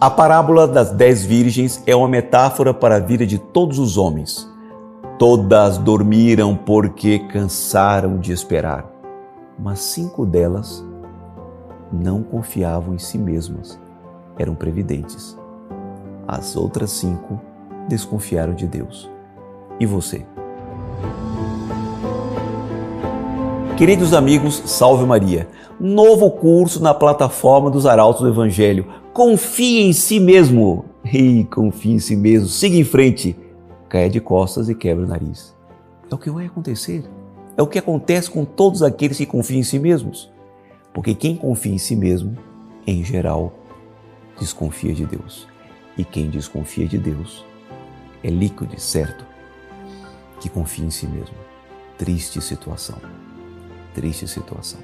A parábola das dez virgens é uma metáfora para a vida de todos os homens. Todas dormiram porque cansaram de esperar, mas cinco delas não confiavam em si mesmas, eram previdentes. As outras cinco desconfiaram de Deus. E você? Queridos amigos, salve Maria! Novo curso na plataforma dos Arautos do Evangelho confie em si mesmo. E confie em si mesmo. Siga em frente. Caia de costas e quebra o nariz. É o que vai acontecer. É o que acontece com todos aqueles que confiam em si mesmos. Porque quem confia em si mesmo, em geral, desconfia de Deus. E quem desconfia de Deus é líquido, certo? Que confia em si mesmo. Triste situação. Triste situação.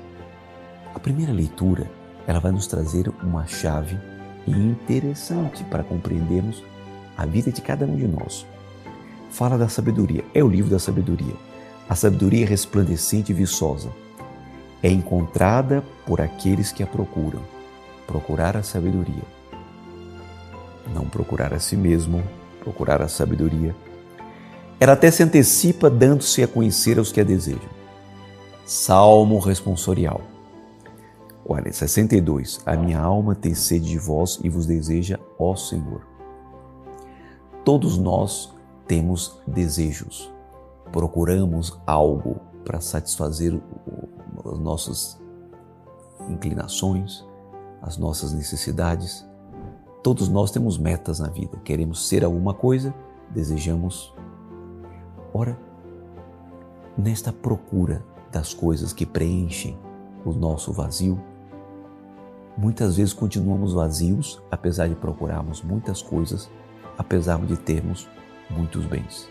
A primeira leitura, ela vai nos trazer uma chave interessante para compreendermos a vida de cada um de nós. Fala da sabedoria, é o livro da sabedoria. A sabedoria resplandecente e viçosa é encontrada por aqueles que a procuram. Procurar a sabedoria. Não procurar a si mesmo, procurar a sabedoria. Ela até se antecipa dando-se a conhecer aos que a desejam. Salmo responsorial. Olha, 62. A minha alma tem sede de vós e vos deseja, ó Senhor. Todos nós temos desejos, procuramos algo para satisfazer as nossas inclinações, as nossas necessidades. Todos nós temos metas na vida, queremos ser alguma coisa, desejamos. Ora, nesta procura das coisas que preenchem o nosso vazio, Muitas vezes continuamos vazios, apesar de procurarmos muitas coisas, apesar de termos muitos bens.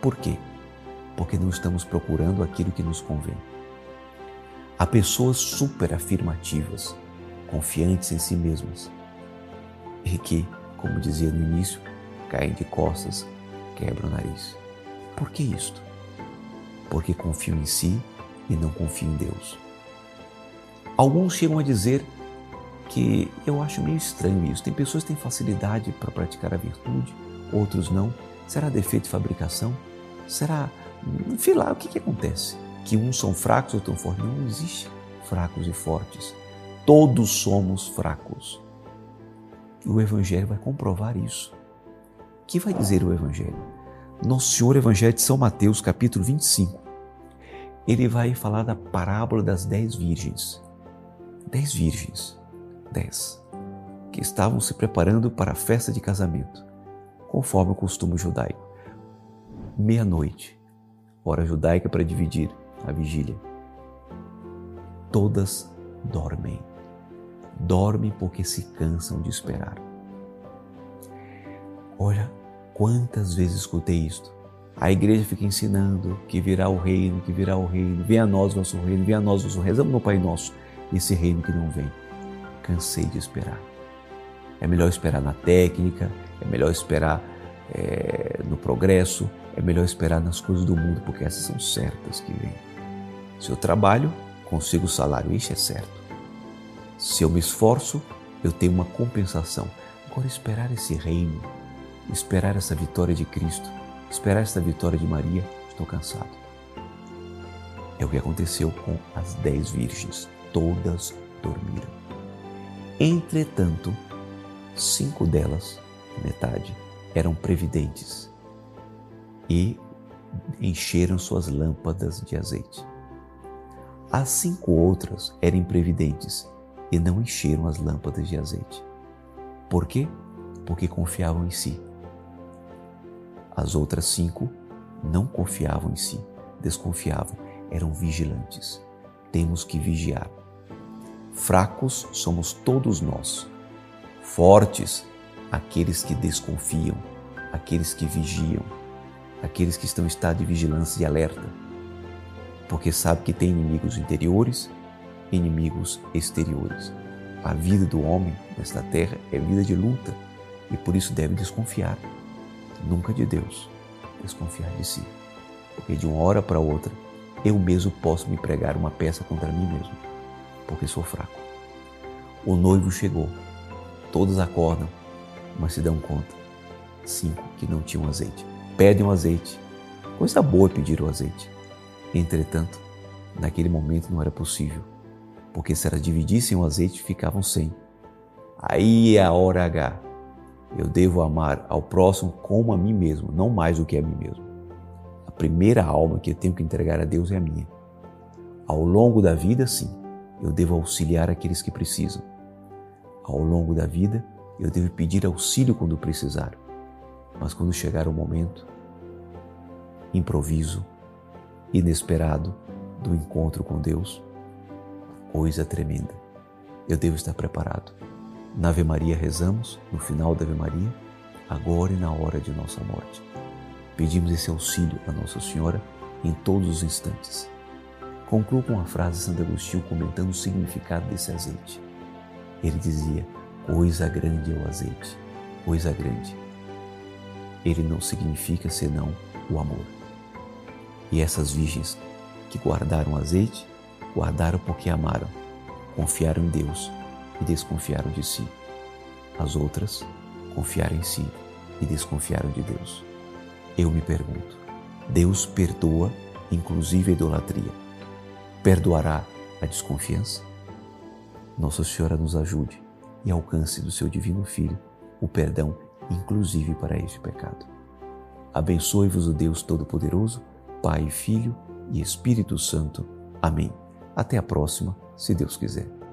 Por quê? Porque não estamos procurando aquilo que nos convém. Há pessoas super afirmativas, confiantes em si mesmas, e que, como dizia no início, caem de costas, quebram o nariz. Por que isto? Porque confiam em si e não confiam em Deus. Alguns chegam a dizer que eu acho meio estranho isso. Tem pessoas que têm facilidade para praticar a virtude, outros não. Será defeito de fabricação? Será, sei lá, o que, que acontece? Que uns são fracos, outros são fortes? Não existe fracos e fortes. Todos somos fracos. E o Evangelho vai comprovar isso. O que vai dizer o Evangelho? Nosso Senhor Evangelho de São Mateus, capítulo 25. Ele vai falar da parábola das dez virgens. Dez virgens dez, que estavam se preparando para a festa de casamento, conforme o costume judaico. Meia-noite, hora judaica para dividir a vigília. Todas dormem. Dormem porque se cansam de esperar. Olha quantas vezes escutei isto. A igreja fica ensinando que virá o reino, que virá o reino, venha a nós nosso reino, venha a nós nosso reino. Rezamos no Pai Nosso, esse reino que não vem cansei de esperar. É melhor esperar na técnica, é melhor esperar é, no progresso, é melhor esperar nas coisas do mundo, porque essas são certas que vêm. Se eu trabalho, consigo o salário, isso é certo. Se eu me esforço, eu tenho uma compensação. Agora, esperar esse reino, esperar essa vitória de Cristo, esperar essa vitória de Maria, estou cansado. É o que aconteceu com as dez virgens. Todas dormiram. Entretanto, cinco delas, metade, eram previdentes e encheram suas lâmpadas de azeite. As cinco outras eram imprevidentes e não encheram as lâmpadas de azeite. Por quê? Porque confiavam em si. As outras cinco não confiavam em si, desconfiavam, eram vigilantes. Temos que vigiar. Fracos somos todos nós. Fortes, aqueles que desconfiam, aqueles que vigiam, aqueles que estão em estado de vigilância e alerta, porque sabe que tem inimigos interiores inimigos exteriores. A vida do homem nesta terra é vida de luta e por isso deve desconfiar, nunca de Deus, desconfiar de si, porque de uma hora para outra eu mesmo posso me pregar uma peça contra mim mesmo porque sou fraco. O noivo chegou. Todos acordam mas se dão conta, cinco que não tinham azeite. Pedem o azeite. Coisa boa pedir o azeite. Entretanto, naquele momento não era possível, porque se elas dividissem o azeite, ficavam sem. Aí é a hora H. Eu devo amar ao próximo como a mim mesmo, não mais do que a mim mesmo. A primeira alma que eu tenho que entregar a Deus é a minha. Ao longo da vida, sim, eu devo auxiliar aqueles que precisam. Ao longo da vida, eu devo pedir auxílio quando precisar. Mas quando chegar o momento, improviso, inesperado do encontro com Deus, coisa tremenda. Eu devo estar preparado. Na Ave Maria rezamos, no final da Ave Maria, agora e na hora de nossa morte. Pedimos esse auxílio a Nossa Senhora em todos os instantes. Concluo com a frase de Santo Agostinho comentando o significado desse azeite. Ele dizia: Coisa grande é o azeite, coisa grande. Ele não significa senão o amor. E essas virgens que guardaram o azeite, guardaram porque amaram, confiaram em Deus e desconfiaram de si. As outras confiaram em si e desconfiaram de Deus. Eu me pergunto: Deus perdoa, inclusive a idolatria? Perdoará a desconfiança? Nossa Senhora nos ajude e alcance do seu Divino Filho o perdão, inclusive para este pecado. Abençoe-vos o Deus Todo-Poderoso, Pai, Filho e Espírito Santo. Amém. Até a próxima, se Deus quiser.